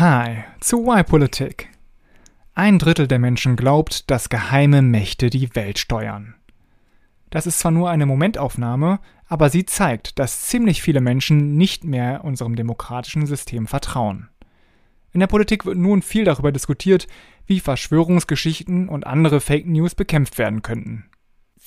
Hi zu Why Politik. Ein Drittel der Menschen glaubt, dass geheime Mächte die Welt steuern. Das ist zwar nur eine Momentaufnahme, aber sie zeigt, dass ziemlich viele Menschen nicht mehr unserem demokratischen System vertrauen. In der Politik wird nun viel darüber diskutiert, wie Verschwörungsgeschichten und andere Fake News bekämpft werden könnten.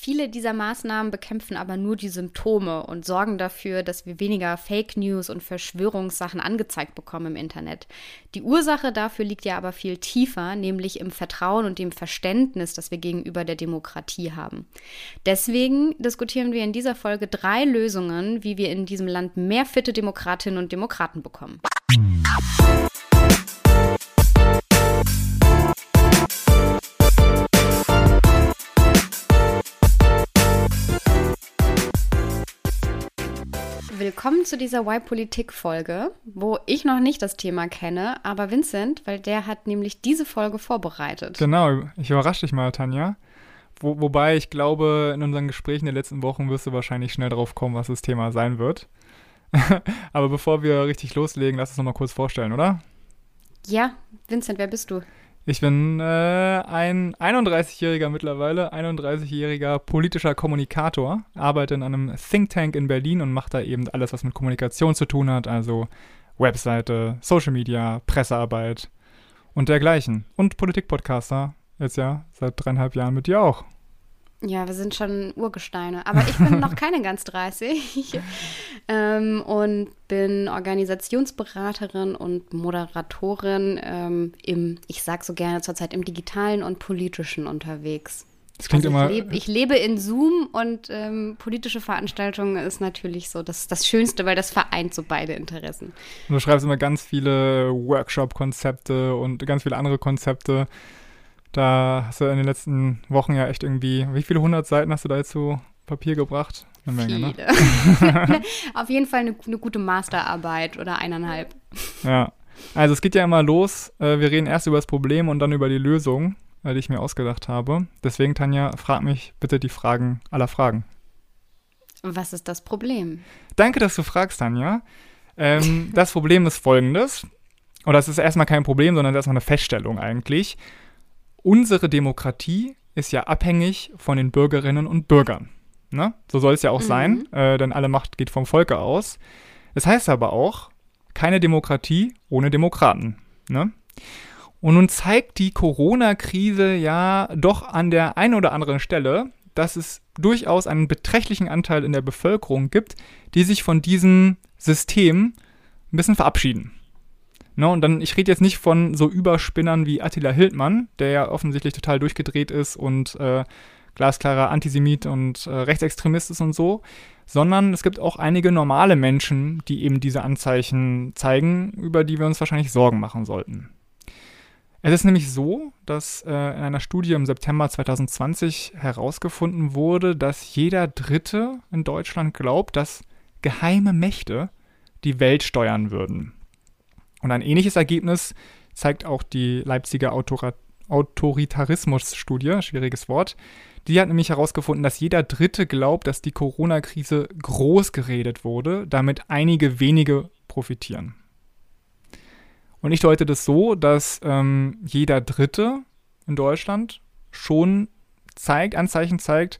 Viele dieser Maßnahmen bekämpfen aber nur die Symptome und sorgen dafür, dass wir weniger Fake News und Verschwörungssachen angezeigt bekommen im Internet. Die Ursache dafür liegt ja aber viel tiefer, nämlich im Vertrauen und dem Verständnis, das wir gegenüber der Demokratie haben. Deswegen diskutieren wir in dieser Folge drei Lösungen, wie wir in diesem Land mehr fitte Demokratinnen und Demokraten bekommen. Willkommen zu dieser Y-Politik-Folge, wo ich noch nicht das Thema kenne, aber Vincent, weil der hat nämlich diese Folge vorbereitet. Genau, ich überrasche dich mal, Tanja. Wo, wobei ich glaube, in unseren Gesprächen der letzten Wochen wirst du wahrscheinlich schnell drauf kommen, was das Thema sein wird. aber bevor wir richtig loslegen, lass uns noch mal kurz vorstellen, oder? Ja, Vincent, wer bist du? Ich bin äh, ein 31-jähriger mittlerweile, 31-jähriger politischer Kommunikator, arbeite in einem Think Tank in Berlin und mache da eben alles, was mit Kommunikation zu tun hat, also Webseite, Social Media, Pressearbeit und dergleichen. Und Politikpodcaster, jetzt ja seit dreieinhalb Jahren mit dir auch. Ja, wir sind schon Urgesteine. Aber ich bin noch keine ganz 30 ähm, und bin Organisationsberaterin und Moderatorin ähm, im, ich sag so gerne zurzeit, im digitalen und politischen unterwegs. Das klingt also immer. Ich, leb, ich, lebe in Zoom und ähm, politische Veranstaltungen ist natürlich so das, das Schönste, weil das vereint so beide Interessen. Du schreibst immer ganz viele Workshop-Konzepte und ganz viele andere Konzepte. Da hast du in den letzten Wochen ja echt irgendwie, wie viele hundert Seiten hast du da jetzt zu Papier gebracht? Eine Menge, ne? viele. ne? Auf jeden Fall eine, eine, gute Masterarbeit oder eineinhalb. Ja. Also es geht ja immer los. Äh, wir reden erst über das Problem und dann über die Lösung, äh, die ich mir ausgedacht habe. Deswegen, Tanja, frag mich bitte die Fragen aller Fragen. Was ist das Problem? Danke, dass du fragst, Tanja. Ähm, das Problem ist folgendes. Oder es ist erstmal kein Problem, sondern erstmal eine Feststellung eigentlich unsere Demokratie ist ja abhängig von den Bürgerinnen und Bürgern. Ne? So soll es ja auch mhm. sein, äh, denn alle Macht geht vom Volke aus. Das heißt aber auch, keine Demokratie ohne Demokraten. Ne? Und nun zeigt die Corona-Krise ja doch an der einen oder anderen Stelle, dass es durchaus einen beträchtlichen Anteil in der Bevölkerung gibt, die sich von diesem System ein bisschen verabschieden. Ne, und dann, ich rede jetzt nicht von so Überspinnern wie Attila Hildmann, der ja offensichtlich total durchgedreht ist und äh, glasklarer Antisemit und äh, Rechtsextremist ist und so, sondern es gibt auch einige normale Menschen, die eben diese Anzeichen zeigen, über die wir uns wahrscheinlich Sorgen machen sollten. Es ist nämlich so, dass äh, in einer Studie im September 2020 herausgefunden wurde, dass jeder Dritte in Deutschland glaubt, dass geheime Mächte die Welt steuern würden. Und ein ähnliches Ergebnis zeigt auch die Leipziger Autora Autoritarismus-Studie, schwieriges Wort. Die hat nämlich herausgefunden, dass jeder Dritte glaubt, dass die Corona-Krise groß geredet wurde, damit einige wenige profitieren. Und ich deute das so, dass ähm, jeder Dritte in Deutschland schon zeigt, Anzeichen zeigt,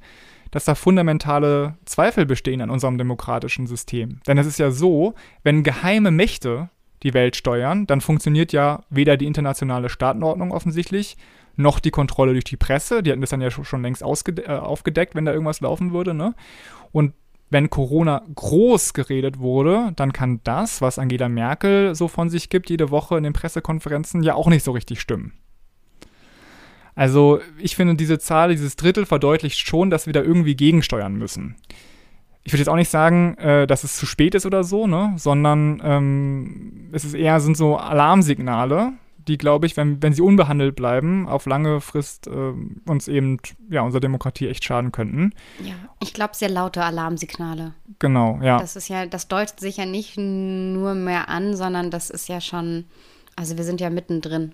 dass da fundamentale Zweifel bestehen an unserem demokratischen System. Denn es ist ja so, wenn geheime Mächte die Welt steuern, dann funktioniert ja weder die internationale Staatenordnung offensichtlich, noch die Kontrolle durch die Presse. Die hätten das dann ja schon längst äh, aufgedeckt, wenn da irgendwas laufen würde. Ne? Und wenn Corona groß geredet wurde, dann kann das, was Angela Merkel so von sich gibt, jede Woche in den Pressekonferenzen, ja auch nicht so richtig stimmen. Also ich finde, diese Zahl, dieses Drittel verdeutlicht schon, dass wir da irgendwie gegensteuern müssen ich würde jetzt auch nicht sagen, äh, dass es zu spät ist oder so, ne? sondern ähm, es ist eher sind so Alarmsignale, die, glaube ich, wenn, wenn sie unbehandelt bleiben, auf lange Frist äh, uns eben, ja, unserer Demokratie echt schaden könnten. Ja, ich glaube, sehr laute Alarmsignale. Genau, ja. Das ist ja, das deutet sich ja nicht nur mehr an, sondern das ist ja schon, also wir sind ja mittendrin.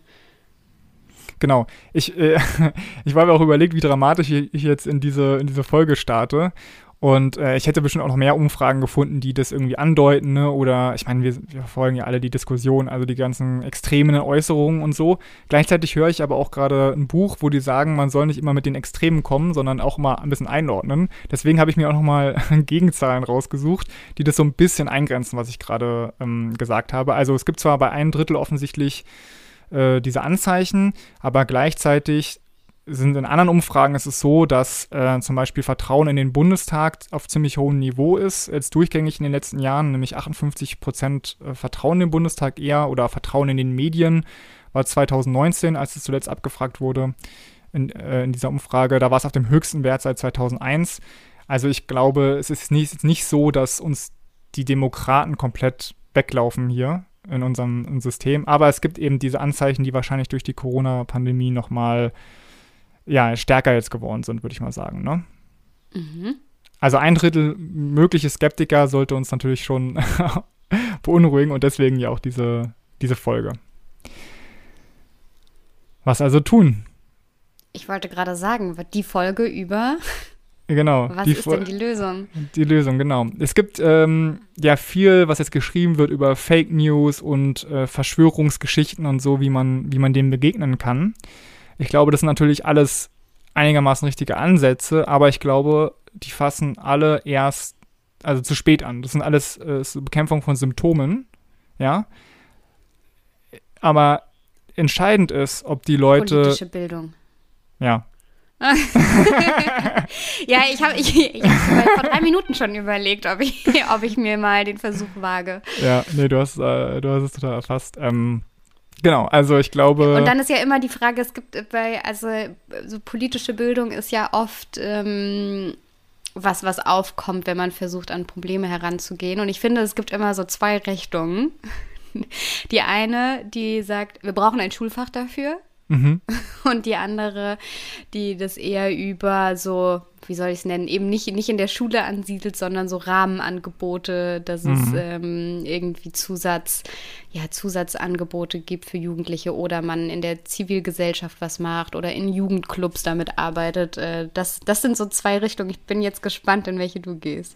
Genau. Ich, äh, ich war mir auch überlegt, wie dramatisch ich jetzt in diese, in diese Folge starte. Und äh, ich hätte bestimmt auch noch mehr Umfragen gefunden, die das irgendwie andeuten, ne? Oder ich meine, wir, wir verfolgen ja alle die Diskussion, also die ganzen extremen Äußerungen und so. Gleichzeitig höre ich aber auch gerade ein Buch, wo die sagen, man soll nicht immer mit den Extremen kommen, sondern auch mal ein bisschen einordnen. Deswegen habe ich mir auch nochmal Gegenzahlen rausgesucht, die das so ein bisschen eingrenzen, was ich gerade ähm, gesagt habe. Also es gibt zwar bei einem Drittel offensichtlich äh, diese Anzeichen, aber gleichzeitig sind in anderen Umfragen ist es so, dass äh, zum Beispiel Vertrauen in den Bundestag auf ziemlich hohem Niveau ist, jetzt durchgängig in den letzten Jahren, nämlich 58 Prozent äh, Vertrauen in den Bundestag eher oder Vertrauen in den Medien war 2019, als es zuletzt abgefragt wurde in, äh, in dieser Umfrage. Da war es auf dem höchsten Wert seit 2001. Also ich glaube, es ist nicht, nicht so, dass uns die Demokraten komplett weglaufen hier in unserem System. Aber es gibt eben diese Anzeichen, die wahrscheinlich durch die Corona-Pandemie nochmal ja, stärker jetzt geworden sind, würde ich mal sagen. Ne? Mhm. Also ein Drittel mögliche Skeptiker sollte uns natürlich schon beunruhigen und deswegen ja auch diese, diese Folge. Was also tun? Ich wollte gerade sagen, die Folge über. Genau. Was ist denn die Lösung? Die Lösung, genau. Es gibt ähm, ja viel, was jetzt geschrieben wird über Fake News und äh, Verschwörungsgeschichten und so, wie man, wie man dem begegnen kann. Ich glaube, das sind natürlich alles einigermaßen richtige Ansätze, aber ich glaube, die fassen alle erst, also zu spät an. Das sind alles äh, Bekämpfung von Symptomen, ja. Aber entscheidend ist, ob die Leute. Politische Bildung. Ja. ja, ich habe ich, ich vor drei Minuten schon überlegt, ob ich, ob ich mir mal den Versuch wage. Ja, nee, du hast, äh, du hast es total erfasst. Ähm, Genau, also ich glaube. Und dann ist ja immer die Frage, es gibt bei, also so politische Bildung ist ja oft ähm, was, was aufkommt, wenn man versucht, an Probleme heranzugehen. Und ich finde, es gibt immer so zwei Richtungen. Die eine, die sagt, wir brauchen ein Schulfach dafür. Mhm. Und die andere, die das eher über so, wie soll ich es nennen, eben nicht, nicht in der Schule ansiedelt, sondern so Rahmenangebote, dass mhm. es ähm, irgendwie Zusatz, ja, Zusatzangebote gibt für Jugendliche oder man in der Zivilgesellschaft was macht oder in Jugendclubs damit arbeitet. Äh, das, das sind so zwei Richtungen. Ich bin jetzt gespannt, in welche du gehst.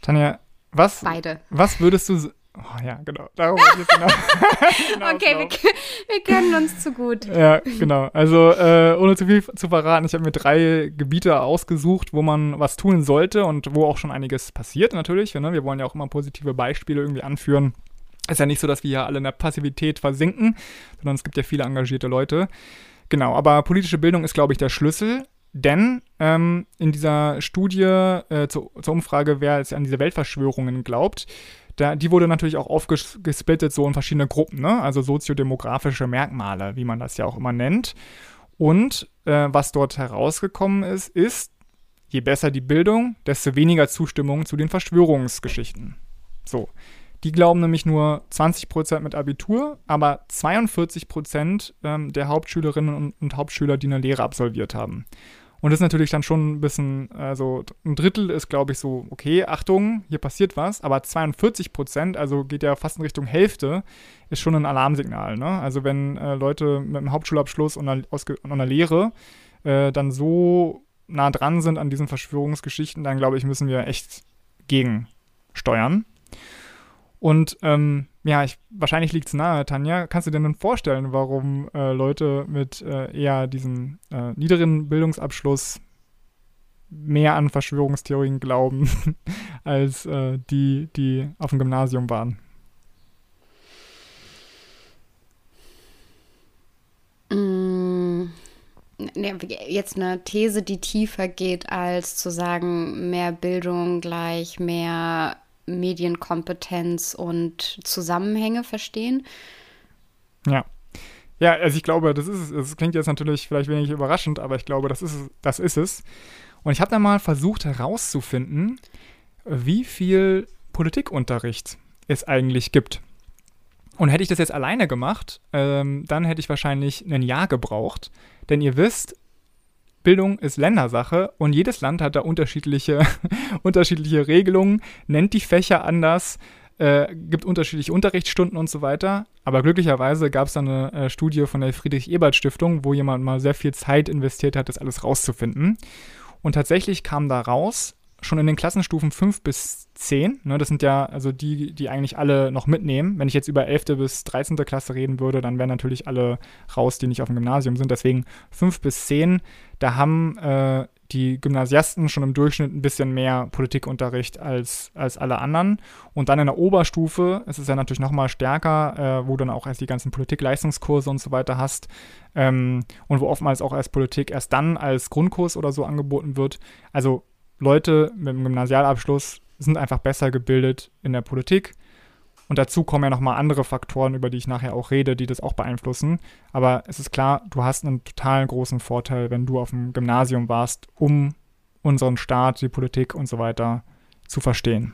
Tanja, was, Beide. was würdest du Oh, ja, genau. Darum genau. genau okay, wir, wir, kennen uns zu gut. Ja, genau. Also, äh, ohne zu viel zu verraten, ich habe mir drei Gebiete ausgesucht, wo man was tun sollte und wo auch schon einiges passiert, natürlich. Ne? Wir wollen ja auch immer positive Beispiele irgendwie anführen. Ist ja nicht so, dass wir hier alle in der Passivität versinken, sondern es gibt ja viele engagierte Leute. Genau, aber politische Bildung ist, glaube ich, der Schlüssel. Denn ähm, in dieser Studie äh, zur, zur Umfrage, wer jetzt an diese Weltverschwörungen glaubt, da, die wurde natürlich auch aufgesplittet so in verschiedene Gruppen, ne? also soziodemografische Merkmale, wie man das ja auch immer nennt. Und äh, was dort herausgekommen ist, ist, je besser die Bildung, desto weniger Zustimmung zu den Verschwörungsgeschichten. So. Die glauben nämlich nur 20% mit Abitur, aber 42% ähm, der Hauptschülerinnen und, und Hauptschüler, die eine Lehre absolviert haben. Und das ist natürlich dann schon ein bisschen, also ein Drittel ist, glaube ich, so, okay, Achtung, hier passiert was, aber 42 Prozent, also geht ja fast in Richtung Hälfte, ist schon ein Alarmsignal. Ne? Also wenn äh, Leute mit einem Hauptschulabschluss und einer, und einer Lehre äh, dann so nah dran sind an diesen Verschwörungsgeschichten, dann glaube ich, müssen wir echt gegensteuern. Und ähm, ja, ich, wahrscheinlich liegt es nahe, Tanja. Kannst du dir denn vorstellen, warum äh, Leute mit äh, eher diesem äh, niederen Bildungsabschluss mehr an Verschwörungstheorien glauben, als äh, die, die auf dem Gymnasium waren? Mm, ne, jetzt eine These, die tiefer geht, als zu sagen, mehr Bildung gleich mehr Medienkompetenz und Zusammenhänge verstehen. Ja. Ja, also ich glaube, das ist es. Das klingt jetzt natürlich vielleicht wenig überraschend, aber ich glaube, das ist es. Das ist es. Und ich habe da mal versucht herauszufinden, wie viel Politikunterricht es eigentlich gibt. Und hätte ich das jetzt alleine gemacht, ähm, dann hätte ich wahrscheinlich ein Jahr gebraucht. Denn ihr wisst, Bildung ist Ländersache und jedes Land hat da unterschiedliche, unterschiedliche Regelungen, nennt die Fächer anders, äh, gibt unterschiedliche Unterrichtsstunden und so weiter. Aber glücklicherweise gab es da eine äh, Studie von der Friedrich-Ebert-Stiftung, wo jemand mal sehr viel Zeit investiert hat, das alles rauszufinden. Und tatsächlich kam da raus, schon in den Klassenstufen 5 bis 10, ne, das sind ja also die, die eigentlich alle noch mitnehmen. Wenn ich jetzt über 11. bis 13. Klasse reden würde, dann wären natürlich alle raus, die nicht auf dem Gymnasium sind. Deswegen 5 bis 10, da haben äh, die Gymnasiasten schon im Durchschnitt ein bisschen mehr Politikunterricht als, als alle anderen. Und dann in der Oberstufe ist es ja natürlich nochmal stärker, äh, wo du dann auch erst die ganzen Politikleistungskurse und so weiter hast. Ähm, und wo oftmals auch erst Politik erst dann als Grundkurs oder so angeboten wird. Also Leute mit einem Gymnasialabschluss sind einfach besser gebildet in der Politik. Und dazu kommen ja nochmal andere Faktoren, über die ich nachher auch rede, die das auch beeinflussen. Aber es ist klar, du hast einen total großen Vorteil, wenn du auf dem Gymnasium warst, um unseren Staat, die Politik und so weiter zu verstehen.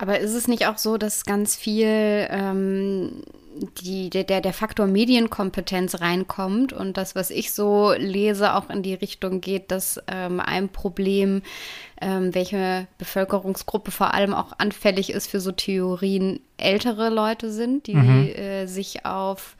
Aber ist es nicht auch so, dass ganz viel ähm, die, der, der Faktor Medienkompetenz reinkommt und das, was ich so lese, auch in die Richtung geht, dass ähm, ein Problem, ähm, welche Bevölkerungsgruppe vor allem auch anfällig ist für so Theorien, ältere Leute sind, die mhm. äh, sich auf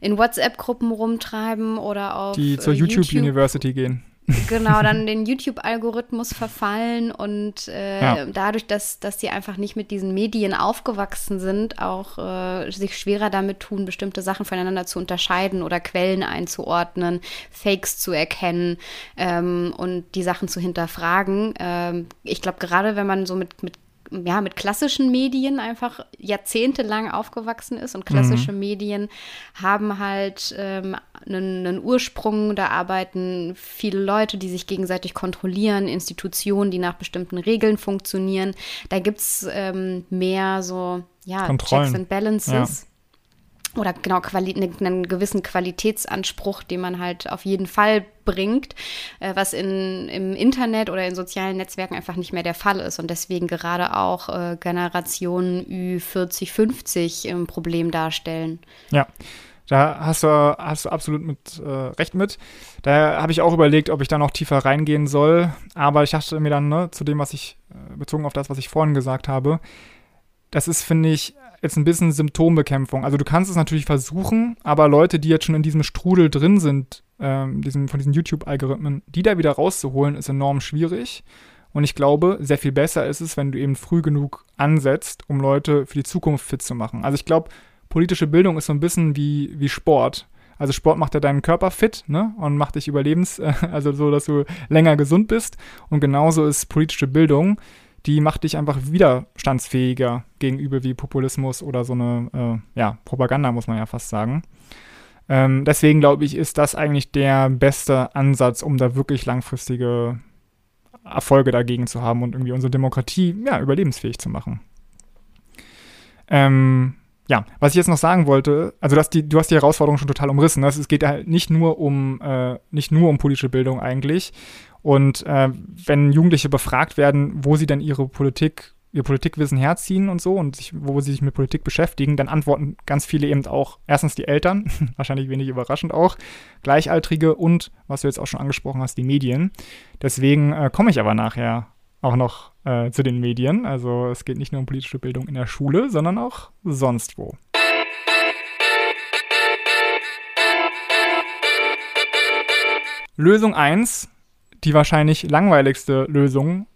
in WhatsApp-Gruppen rumtreiben oder auf die zur äh, YouTube, YouTube University gehen genau, dann den YouTube-Algorithmus verfallen und äh, ja. dadurch, dass, dass sie einfach nicht mit diesen Medien aufgewachsen sind, auch äh, sich schwerer damit tun, bestimmte Sachen voneinander zu unterscheiden oder Quellen einzuordnen, Fakes zu erkennen ähm, und die Sachen zu hinterfragen. Ähm, ich glaube, gerade wenn man so mit, mit ja, mit klassischen Medien einfach jahrzehntelang aufgewachsen ist und klassische mhm. Medien haben halt ähm, einen, einen, Ursprung, da arbeiten viele Leute, die sich gegenseitig kontrollieren, Institutionen, die nach bestimmten Regeln funktionieren. Da gibt es ähm, mehr so, ja, Kontrollen. Checks and Balances. Ja oder genau Quali ne, einen gewissen Qualitätsanspruch, den man halt auf jeden Fall bringt, äh, was in, im Internet oder in sozialen Netzwerken einfach nicht mehr der Fall ist und deswegen gerade auch äh, Generationen Ü40, 50 ein Problem darstellen. Ja. Da hast du, hast du absolut mit äh, recht mit. Da habe ich auch überlegt, ob ich da noch tiefer reingehen soll. Aber ich dachte mir dann, ne, zu dem, was ich, äh, bezogen auf das, was ich vorhin gesagt habe, das ist, finde ich, jetzt ein bisschen Symptombekämpfung. Also du kannst es natürlich versuchen, aber Leute, die jetzt schon in diesem Strudel drin sind, ähm, diesen, von diesen YouTube-Algorithmen, die da wieder rauszuholen, ist enorm schwierig. Und ich glaube, sehr viel besser ist es, wenn du eben früh genug ansetzt, um Leute für die Zukunft fit zu machen. Also ich glaube, politische Bildung ist so ein bisschen wie, wie Sport. Also Sport macht ja deinen Körper fit, ne? Und macht dich überlebens, also so, dass du länger gesund bist. Und genauso ist politische Bildung die macht dich einfach widerstandsfähiger gegenüber wie Populismus oder so eine äh, ja, Propaganda, muss man ja fast sagen. Ähm, deswegen glaube ich, ist das eigentlich der beste Ansatz, um da wirklich langfristige Erfolge dagegen zu haben und irgendwie unsere Demokratie ja, überlebensfähig zu machen. Ähm, ja, was ich jetzt noch sagen wollte, also dass die, du hast die Herausforderung schon total umrissen. Ne? Es geht halt nicht nur um äh, nicht nur um politische Bildung eigentlich und äh, wenn Jugendliche befragt werden, wo sie denn ihre Politik, ihr Politikwissen herziehen und so und sich, wo sie sich mit Politik beschäftigen, dann antworten ganz viele eben auch erstens die Eltern, wahrscheinlich wenig überraschend auch, Gleichaltrige und, was du jetzt auch schon angesprochen hast, die Medien. Deswegen äh, komme ich aber nachher auch noch äh, zu den Medien. Also es geht nicht nur um politische Bildung in der Schule, sondern auch sonst wo. Lösung 1 die wahrscheinlich langweiligste Lösung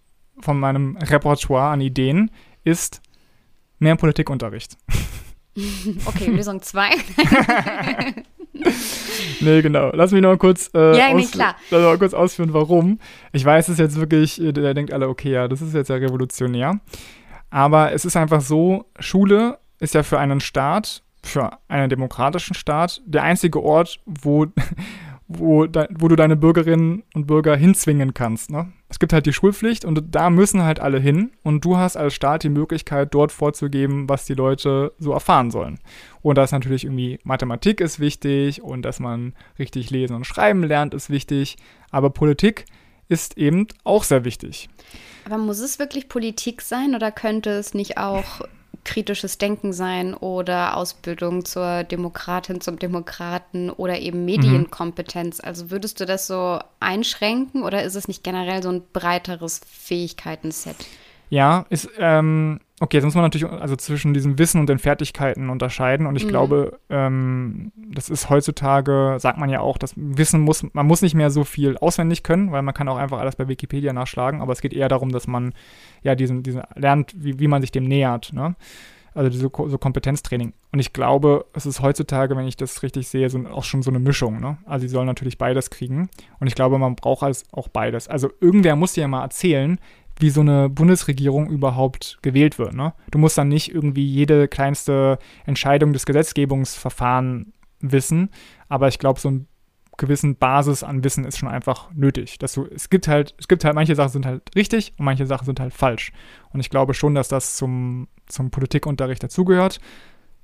von meinem Repertoire an Ideen ist mehr Politikunterricht. Okay, Lösung 2. nee, genau. Lass mich noch mal kurz, äh, ja, nee, klar. Lass mal kurz ausführen, warum. Ich weiß es jetzt wirklich, äh, der denkt alle, okay, ja, das ist jetzt ja revolutionär. Aber es ist einfach so, Schule ist ja für einen Staat, für einen demokratischen Staat, der einzige Ort, wo wo, de, wo du deine Bürgerinnen und Bürger hinzwingen kannst. Ne? Es gibt halt die Schulpflicht und da müssen halt alle hin und du hast als Staat die Möglichkeit, dort vorzugeben, was die Leute so erfahren sollen. Und da ist natürlich irgendwie Mathematik ist wichtig und dass man richtig lesen und schreiben lernt, ist wichtig. Aber Politik ist eben auch sehr wichtig. Aber muss es wirklich Politik sein oder könnte es nicht auch kritisches Denken sein oder Ausbildung zur Demokratin, zum Demokraten oder eben Medienkompetenz. Also würdest du das so einschränken oder ist es nicht generell so ein breiteres Fähigkeitenset? Ja, ist, ähm, okay, jetzt muss man natürlich also zwischen diesem Wissen und den Fertigkeiten unterscheiden. Und ich Mhm. glaube, ähm, das ist heutzutage, sagt man ja auch, das Wissen muss, man muss nicht mehr so viel auswendig können, weil man kann auch einfach alles bei Wikipedia nachschlagen, aber es geht eher darum, dass man ja diesen, diesen lernt, wie, wie man sich dem nähert, ne? Also diese, so Kompetenztraining. Und ich glaube, es ist heutzutage, wenn ich das richtig sehe, so, auch schon so eine Mischung, ne? Also sie sollen natürlich beides kriegen. Und ich glaube, man braucht als auch beides. Also irgendwer muss dir ja mal erzählen, wie so eine Bundesregierung überhaupt gewählt wird. Ne? Du musst dann nicht irgendwie jede kleinste Entscheidung des Gesetzgebungsverfahrens wissen, aber ich glaube, so eine gewissen Basis an Wissen ist schon einfach nötig. Dass du, es gibt halt, es gibt halt, manche Sachen sind halt richtig und manche Sachen sind halt falsch. Und ich glaube schon, dass das zum, zum Politikunterricht dazugehört.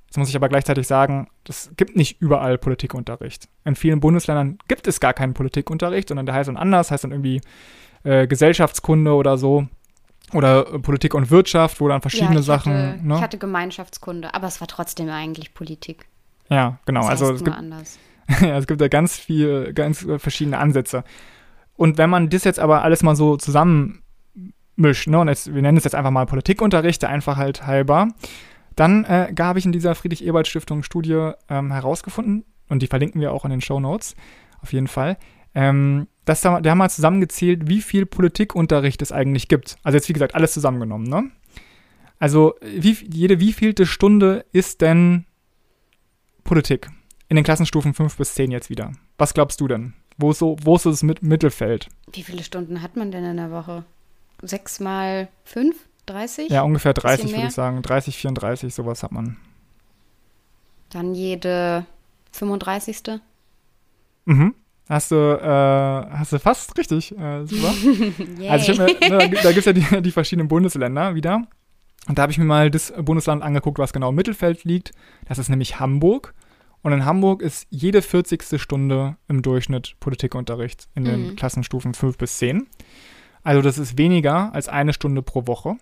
Jetzt muss ich aber gleichzeitig sagen, es gibt nicht überall Politikunterricht. In vielen Bundesländern gibt es gar keinen Politikunterricht, sondern der heißt dann anders, heißt dann irgendwie äh, Gesellschaftskunde oder so. Oder Politik und Wirtschaft, wo dann verschiedene ja, ich Sachen. Hatte, ne? Ich hatte Gemeinschaftskunde, aber es war trotzdem eigentlich Politik. ja, genau. Das also heißt es nur gibt, anders. ja, es gibt da ganz viel, ganz äh, verschiedene Ansätze. Und wenn man das jetzt aber alles mal so zusammenmischt, ne, und jetzt, wir nennen es jetzt einfach mal Politikunterricht, der Einfachheit halber, dann äh, habe ich in dieser Friedrich-Ebert-Stiftung Studie ähm, herausgefunden, und die verlinken wir auch in den Show Notes, auf jeden Fall, ähm, dass da, der haben mal zusammengezählt, wie viel Politikunterricht es eigentlich gibt. Also jetzt, wie gesagt, alles zusammengenommen, ne? Also, wie, jede wievielte Stunde ist denn Politik? In den Klassenstufen 5 bis 10 jetzt wieder. Was glaubst du denn? Wo ist so, wo ist so das Mit Mittelfeld? Wie viele Stunden hat man denn in der Woche? Sechs mal fünf? 30? Ja, ungefähr 30, würde ich sagen. 30, 34, sowas hat man. Dann jede 35. Mhm. Hast du, äh, hast du fast richtig. Äh, super. Also ich hab mir, ne, da gibt es ja die, die verschiedenen Bundesländer wieder. Und da habe ich mir mal das Bundesland angeguckt, was genau im Mittelfeld liegt. Das ist nämlich Hamburg. Und in Hamburg ist jede 40. Stunde im Durchschnitt Politikunterricht in den Mhm. Klassenstufen 5 bis 10. Also das ist weniger als eine Stunde pro Woche.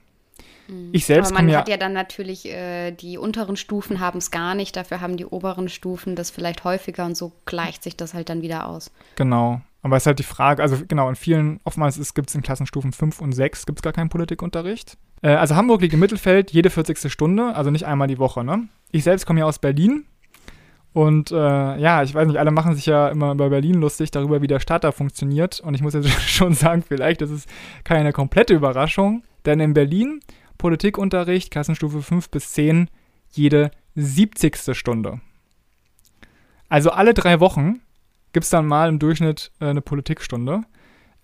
Mhm. Ich selbst Aber man ja, hat ja dann natürlich, äh, die unteren Stufen haben es gar nicht, dafür haben die oberen Stufen das vielleicht häufiger und so gleicht sich das halt dann wieder aus. genau. Aber es ist halt die Frage, also genau, in vielen, oftmals gibt es in Klassenstufen 5 und 6 gibt es gar keinen Politikunterricht. Äh, also Hamburg liegt im Mittelfeld jede 40. Stunde, also nicht einmal die Woche, ne? Ich selbst komme ja aus Berlin. Und äh, ja, ich weiß nicht, alle machen sich ja immer über Berlin lustig, darüber, wie der Staat da funktioniert. Und ich muss jetzt schon sagen, vielleicht ist es keine komplette Überraschung, denn in Berlin Politikunterricht, Klassenstufe 5 bis 10, jede 70. Stunde. Also alle drei Wochen gibt es dann mal im Durchschnitt äh, eine Politikstunde.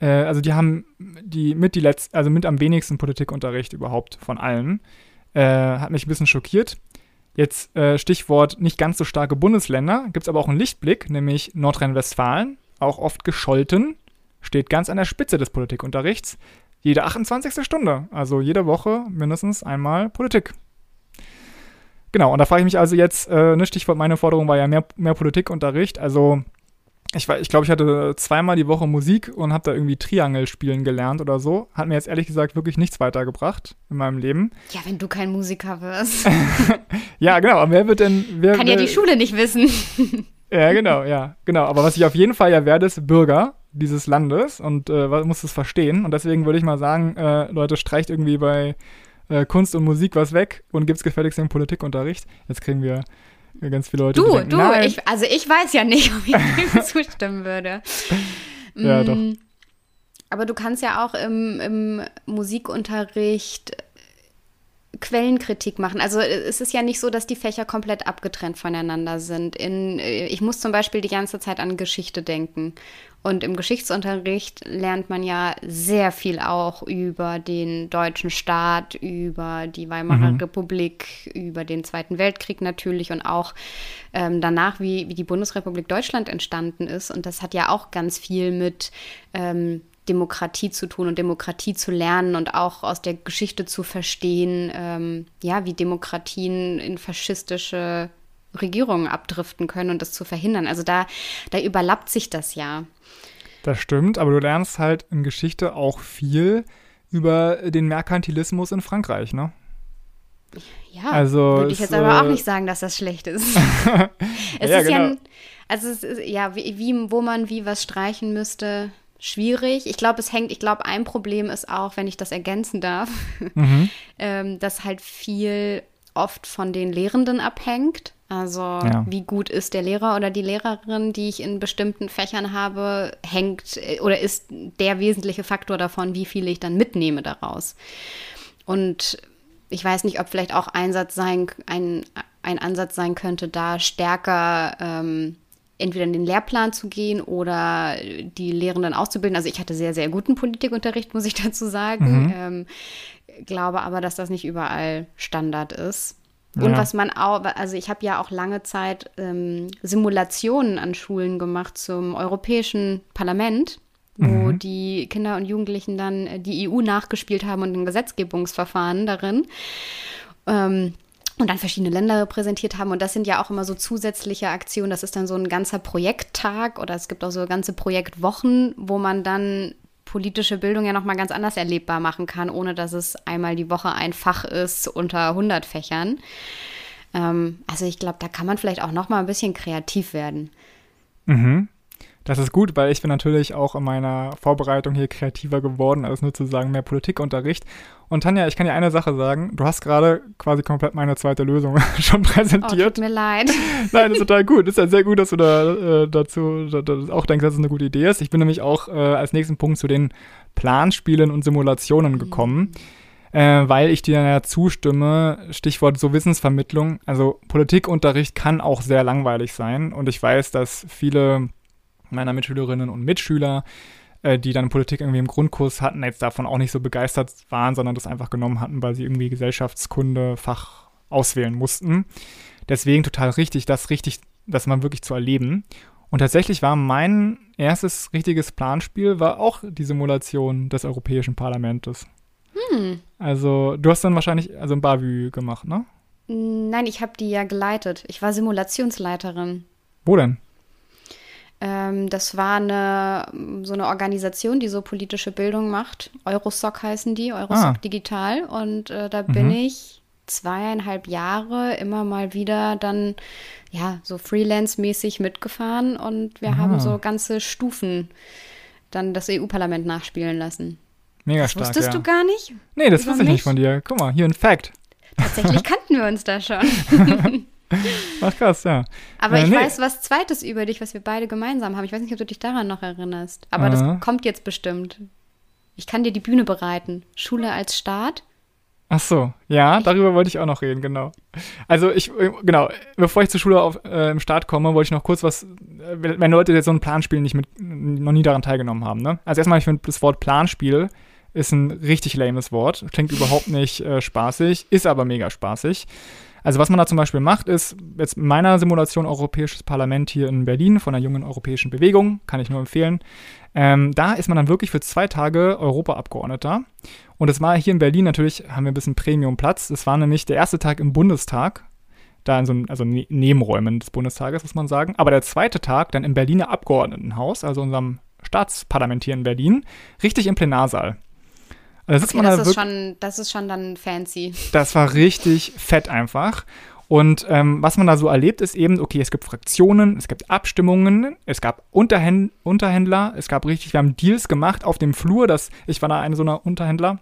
Äh, also die haben die mit die letzten, also mit am wenigsten Politikunterricht überhaupt von allen. Äh, hat mich ein bisschen schockiert. Jetzt äh, Stichwort nicht ganz so starke Bundesländer, gibt es aber auch einen Lichtblick, nämlich Nordrhein-Westfalen, auch oft gescholten, steht ganz an der Spitze des Politikunterrichts. Jede 28. Stunde, also jede Woche mindestens einmal Politik. Genau, und da frage ich mich also jetzt, äh, ne, Stichwort meine Forderung war ja mehr, mehr Politikunterricht. Also ich, war- ich glaube, ich hatte zweimal die Woche Musik und habe da irgendwie Triangel spielen gelernt oder so. Hat mir jetzt ehrlich gesagt wirklich nichts weitergebracht in meinem Leben. Ja, wenn du kein Musiker wirst, Ja, genau, aber wer wird denn. Wer, kann ja die Schule nicht wissen. Ja, genau, ja, genau. Aber was ich auf jeden Fall ja werde, ist Bürger dieses Landes und äh, muss es verstehen. Und deswegen würde ich mal sagen, äh, Leute, streicht irgendwie bei äh, Kunst und Musik was weg und gibt's gefälligst den Politikunterricht. Jetzt kriegen wir ganz viele Leute. Du, denken, du, ich, also ich weiß ja nicht, ob ich dem zustimmen würde. Ja, doch. Mm, Aber du kannst ja auch im, im Musikunterricht Quellenkritik machen. Also es ist ja nicht so, dass die Fächer komplett abgetrennt voneinander sind. In, äh, ich muss zum Beispiel die ganze Zeit an Geschichte denken. Und im Geschichtsunterricht lernt man ja sehr viel auch über den deutschen Staat, über die Weimarer Mhm. Republik, über den Zweiten Weltkrieg natürlich und auch ähm, danach, wie, wie die Bundesrepublik Deutschland entstanden ist. Und das hat ja auch ganz viel mit ähm, Demokratie zu tun und Demokratie zu lernen und auch aus der Geschichte zu verstehen, ähm, ja, wie Demokratien in faschistische Regierungen abdriften können und das zu verhindern. Also da, da überlappt sich das ja. Das stimmt, aber du lernst halt in Geschichte auch viel über den Merkantilismus in Frankreich, ne? Ja, Also würde ich jetzt aber auch äh, nicht sagen, dass das schlecht ist. es Ja, ist ja, genau. ein, also es ist, ja, wie, wie, wo man wie was streichen müsste, schwierig. Ich glaube, es hängt, ich glaube, ein Problem ist auch, wenn ich das ergänzen darf, mhm. ähm, dass halt viel oft von den Lehrenden abhängt. Also ja. wie gut ist der Lehrer oder die Lehrerin, die ich in bestimmten Fächern habe, hängt äh, oder ist der wesentliche Faktor davon, wie viel ich dann mitnehme daraus. Und ich weiß nicht, ob vielleicht auch Einsatz sein, ein, ein Ansatz sein könnte, da stärker ähm, entweder in den Lehrplan zu gehen oder die Lehrenden auszubilden. Also ich hatte sehr, sehr guten Politikunterricht, muss ich dazu sagen. Mhm. Ähm, glaube aber, dass das nicht überall Standard ist. Und ja. was man auch, also ich habe ja auch lange Zeit ähm, Simulationen an Schulen gemacht zum Europäischen Parlament, wo mhm. die Kinder und Jugendlichen dann äh, die EU nachgespielt haben und ein Gesetzgebungsverfahren darin. Ähm, und dann verschiedene Länder repräsentiert haben. Und das sind ja auch immer so zusätzliche Aktionen. Das ist dann so ein ganzer Projekttag oder es gibt auch so ganze Projektwochen, wo man dann politische Bildung ja nochmal ganz anders erlebbar machen kann, ohne dass es einmal die Woche ein Fach ist unter 100 Fächern. Ähm, also ich glaube, da kann man vielleicht auch nochmal ein bisschen kreativ werden. Mhm. Das ist gut, weil ich bin natürlich auch in meiner Vorbereitung hier kreativer geworden, als nur zu sagen, mehr Politikunterricht. Und Tanja, ich kann dir eine Sache sagen. Du hast gerade quasi komplett meine zweite Lösung schon präsentiert. Oh, tut mir leid. Nein, ist total gut. Ist ja sehr gut, dass du da äh, dazu da, da auch denkst, dass es eine gute Idee ist. Ich bin nämlich auch äh, als nächsten Punkt zu den Planspielen und Simulationen mhm. gekommen. Äh, weil ich dir ja zustimme, Stichwort so Wissensvermittlung. Also Politikunterricht kann auch sehr langweilig sein und ich weiß, dass viele meiner Mitschülerinnen und Mitschüler, äh, die dann Politik irgendwie im Grundkurs hatten, jetzt davon auch nicht so begeistert waren, sondern das einfach genommen hatten, weil sie irgendwie Gesellschaftskunde Fach auswählen mussten. Deswegen total richtig, das richtig, das mal wirklich zu erleben. Und tatsächlich war mein erstes richtiges Planspiel war auch die Simulation des Europäischen Parlaments. Hm. Also, du hast dann wahrscheinlich also ein Bavü gemacht, ne? Nein, ich habe die ja geleitet. Ich war Simulationsleiterin. Wo denn? Ähm, das war eine, so eine Organisation, die so politische Bildung macht. Eurosoc heißen die, Eurosoc ah. Digital. Und äh, da mhm. bin ich zweieinhalb Jahre immer mal wieder dann, ja, so freelance-mäßig mitgefahren und wir ah. haben so ganze Stufen dann das EU-Parlament nachspielen lassen. Mega das stark. Wusstest ja. du gar nicht? Nee, das wusste ich nicht von dir. Guck mal, hier ein Fact. Tatsächlich kannten wir uns da schon. Ach krass, ja. Aber äh, ich nee. weiß was Zweites über dich, was wir beide gemeinsam haben. Ich weiß nicht, ob du dich daran noch erinnerst. Aber uh das kommt jetzt bestimmt. Ich kann dir die Bühne bereiten. Schule als Start. Ach so, ja, darüber wollte ich auch noch reden, genau. Also ich, äh, genau, bevor ich zur Schule auf, äh, im Start komme, wollte ich noch kurz was, äh, wenn Leute jetzt so ein Planspiel nicht mit, noch nie daran teilgenommen haben, ne? Also erstmal, ich finde das Wort Planspiel ist ein richtig lames Wort. Klingt überhaupt nicht äh, spaßig, ist aber mega spaßig. Also was man da zum Beispiel macht, ist jetzt in meiner Simulation Europäisches Parlament hier in Berlin von der jungen europäischen Bewegung, kann ich nur empfehlen. Ähm, da ist man dann wirklich für zwei Tage Europaabgeordneter. Und es war hier in Berlin natürlich, haben wir ein bisschen Premiumplatz. Das war nämlich der erste Tag im Bundestag, da in so also ne Nebenräumen des Bundestages, muss man sagen. Aber der zweite Tag dann im Berliner Abgeordnetenhaus, also unserem Staatsparlament hier in Berlin, richtig im Plenarsaal. Da okay, das, ist schon, das ist schon dann fancy. Das war richtig fett einfach. Und ähm, was man da so erlebt, ist eben, okay, es gibt Fraktionen, es gibt Abstimmungen, es gab Unterhänd Unterhändler, es gab richtig, wir haben Deals gemacht auf dem Flur, dass ich war da einer so einer Unterhändler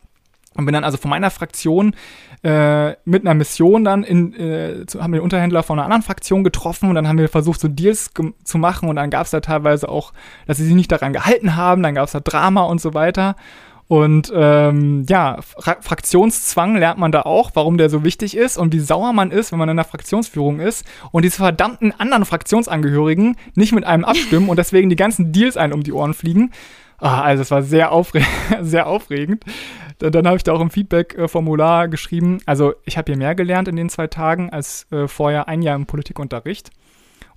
und bin dann also von meiner Fraktion äh, mit einer Mission dann in, äh, zu, haben wir den Unterhändler von einer anderen Fraktion getroffen und dann haben wir versucht, so Deals zu machen und dann gab es da teilweise auch, dass sie sich nicht daran gehalten haben, dann gab es da Drama und so weiter. Und ähm, ja, Fra Fraktionszwang lernt man da auch, warum der so wichtig ist und wie sauer man ist, wenn man in der Fraktionsführung ist und diese verdammten anderen Fraktionsangehörigen nicht mit einem abstimmen und deswegen die ganzen Deals einen um die Ohren fliegen. Ah, also es war sehr, aufre sehr aufregend. Dann, dann habe ich da auch im Feedback-Formular geschrieben, also ich habe hier mehr gelernt in den zwei Tagen als äh, vorher ein Jahr im Politikunterricht.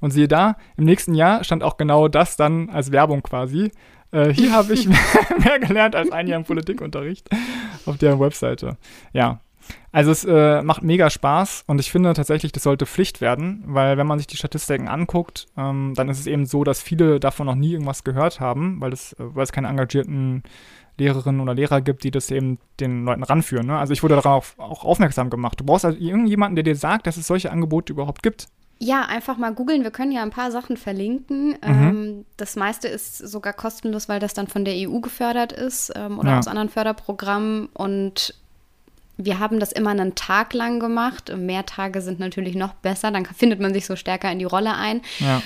Und siehe da, im nächsten Jahr stand auch genau das dann als Werbung quasi. Äh, hier habe ich mehr, gelernt als ein Jahr im Politikunterricht auf deren Webseite. Ja. Also es äh, macht mega Spaß und ich finde tatsächlich, das sollte Pflicht werden, weil wenn man sich die Statistiken anguckt, ähm, dann ist es eben so, dass viele davon noch nie irgendwas gehört haben, weil, das, äh, weil es keine engagierten Lehrerinnen oder Lehrer gibt, die das eben den Leuten ranführen. Ne? Also ich wurde darauf auch aufmerksam gemacht. Du brauchst also irgendjemanden, der dir sagt, dass es solche Angebote überhaupt gibt. Ja, einfach mal googeln. Wir können ja ein paar Sachen verlinken. Mhm. Ähm, das meiste ist sogar kostenlos, weil das dann von der EU gefördert ist ähm, oder Ja. aus anderen Förderprogrammen. Und wir haben das immer einen Tag lang gemacht. Mehr Tage sind natürlich noch besser. Dann findet man sich so stärker in die Rolle ein. Ja.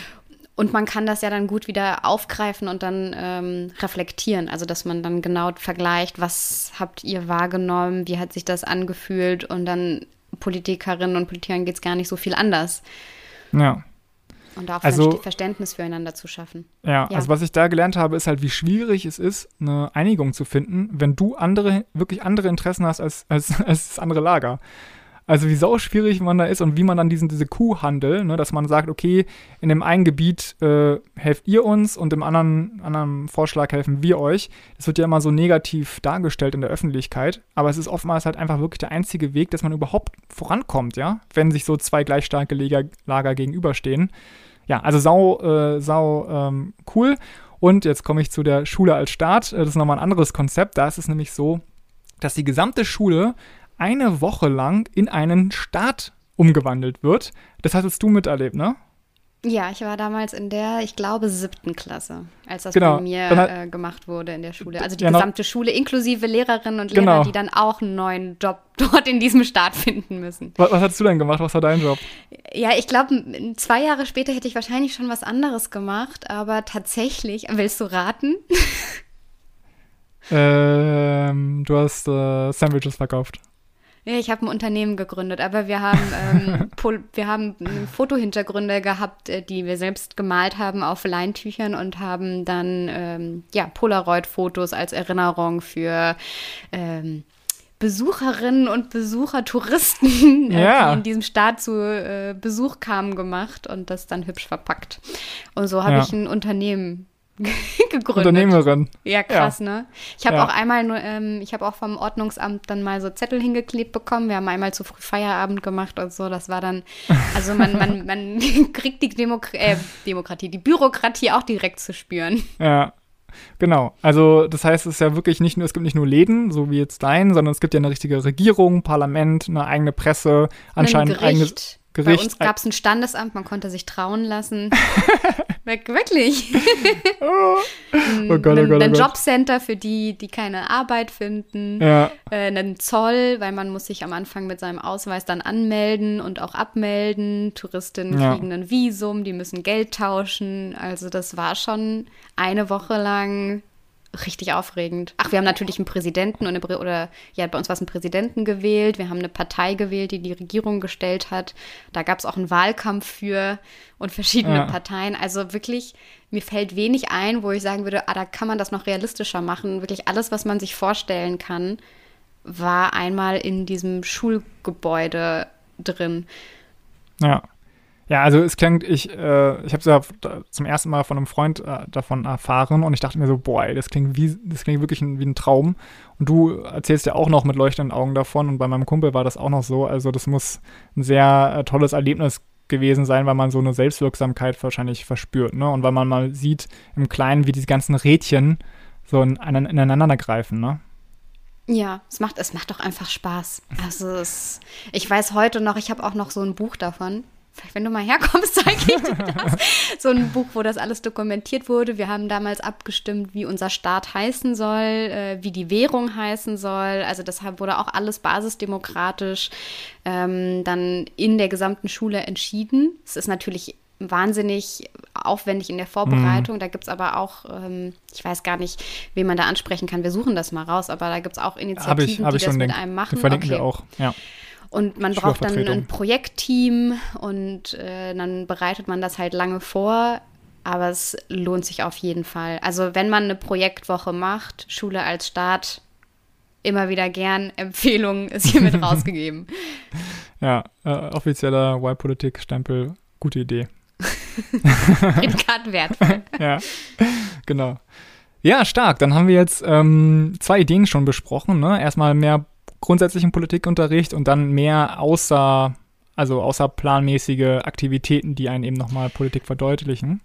Und man kann das ja dann gut wieder aufgreifen und dann ähm, reflektieren. Also, dass man dann genau vergleicht, was habt ihr wahrgenommen, wie hat sich das angefühlt und dann Politikerinnen und Politikern geht es gar nicht so viel anders. Ja. Und auch Also- Verst- Verständnis füreinander zu schaffen. Ja, Ja. also was ich da gelernt habe, ist halt, wie schwierig es ist, eine Einigung zu finden, wenn du andere, wirklich andere Interessen hast als, als, als das andere Lager. Also wie sau schwierig man da ist und wie man dann diesen, diese Kuhhandel, ne, dass man sagt, okay, in dem einen Gebiet äh, helft ihr uns und im anderen, anderen Vorschlag helfen wir euch. Das wird ja immer so negativ dargestellt in der Öffentlichkeit, aber es ist oftmals halt einfach wirklich der einzige Weg, dass man überhaupt vorankommt, ja, wenn sich so zwei gleich starke Lager, Lager gegenüberstehen. Ja, also sau, äh, sau ähm, cool. Und jetzt komme ich zu der Schule als Staat. Äh, Das ist nochmal ein anderes Konzept. Da ist es nämlich so, dass die gesamte Schule eine Woche lang in einen Staat umgewandelt wird. Das hattest du miterlebt, ne? Ja, ich war damals in der, ich glaube, siebten Klasse, als das Genau. bei mir hat- äh, gemacht wurde in der Schule. Also die Ja, noch- gesamte Schule, inklusive Lehrerinnen und Lehrer, Genau. die dann auch einen neuen Job dort in diesem Staat finden müssen. Was, was hast du denn gemacht? Was war dein Job? Ja, ich glaube, zwei Jahre später hätte ich wahrscheinlich schon was anderes gemacht, aber tatsächlich, willst du raten? Ähm, du hast äh, Sandwiches verkauft. Ja, ich habe ein Unternehmen gegründet, aber wir haben, ähm, wir haben Fotohintergründe gehabt, äh, die wir selbst gemalt haben auf Leintüchern und haben dann ähm, ja, Polaroid-Fotos als Erinnerung für ähm, Besucherinnen und Besucher, Touristen, äh, Ja. die in diesem Staat zu äh, Besuch kamen, gemacht und das dann hübsch verpackt. Und so habe Ja. ich ein Unternehmen gegründet. Unternehmerin. Ja, krass, ne? Ich habe Ja. auch einmal, nur, ähm, ich habe auch vom Ordnungsamt dann mal so Zettel hingeklebt bekommen. Wir haben einmal zu früh Feierabend gemacht und so. Das war dann, also man, man, man kriegt die Demok äh, Demokratie, die Bürokratie auch direkt zu spüren. Ja. Genau. Also, das heißt, es ist ja wirklich nicht nur, es gibt nicht nur Läden, so wie jetzt dein, sondern es gibt ja eine richtige Regierung, Parlament, eine eigene Presse, anscheinend ein ein Gericht. Bei uns gab es ein Standesamt, man konnte sich trauen lassen. Wirk- Wirklich. oh Gott, oh ein, Gott, oh ein Gott. Jobcenter für die, die keine Arbeit finden. Ja, äh, einen Zoll, weil man muss sich am Anfang mit seinem Ausweis dann anmelden und auch abmelden. Touristinnen Ja. kriegen ein Visum, die müssen Geld tauschen. Also das war schon eine Woche lang richtig aufregend. Ach, wir haben natürlich einen Präsidenten und eine, oder ja, bei uns war es ein Präsidenten gewählt. Wir haben eine Partei gewählt, die die Regierung gestellt hat. Da gab es auch einen Wahlkampf für und verschiedene Ja. Parteien. Also wirklich, mir fällt wenig ein, wo ich sagen würde, ah, da kann man das noch realistischer machen. Wirklich alles, was man sich vorstellen kann, war einmal in diesem Schulgebäude drin. ja. Ja, also es klingt, ich, äh, ich habe es ja zum ersten Mal von einem Freund äh, davon erfahren und ich dachte mir so, boah, ey, das klingt wie, das klingt wirklich ein, wie ein Traum. Und du erzählst ja auch noch mit leuchtenden Augen davon und bei meinem Kumpel war das auch noch so. Also das muss ein sehr äh, tolles Erlebnis gewesen sein, weil man so eine Selbstwirksamkeit wahrscheinlich verspürt, ne? Und weil man mal sieht im Kleinen, wie diese ganzen Rädchen so in, in, ineinander greifen, ne? Ja, es macht, es macht doch einfach Spaß. Also es, ich weiß heute noch, ich habe auch noch so ein Buch davon. Vielleicht, wenn du mal herkommst, zeige ich dir das. So ein Buch, wo das alles dokumentiert wurde. Wir haben damals abgestimmt, wie unser Staat heißen soll, äh, wie die Währung heißen soll. Also deshalb wurde auch alles basisdemokratisch ähm, dann in der gesamten Schule entschieden. Es ist natürlich wahnsinnig aufwendig in der Vorbereitung. Da gibt es aber auch, ähm, ich weiß gar nicht, wen man da ansprechen kann. Wir suchen das mal raus, aber da gibt es auch Initiativen, ich, hab die das mit einem machen. den verlinken Okay. wir auch, ja. Und man braucht dann ein Projektteam und äh, dann bereitet man das halt lange vor. Aber es lohnt sich auf jeden Fall. Also wenn man eine Projektwoche macht, Schule als Start, immer wieder gern. Empfehlung ist hiermit rausgegeben. Ja, äh, offizieller Y-Politik-Stempel, gute Idee. Grad wertvoll. ja, genau. Ja, stark. Dann haben wir jetzt ähm, zwei Ideen schon besprochen. Ne? Erstmal mehr grundsätzlichen Politikunterricht und dann mehr außer, also außerplanmäßige Aktivitäten, die einen eben nochmal Politik verdeutlichen.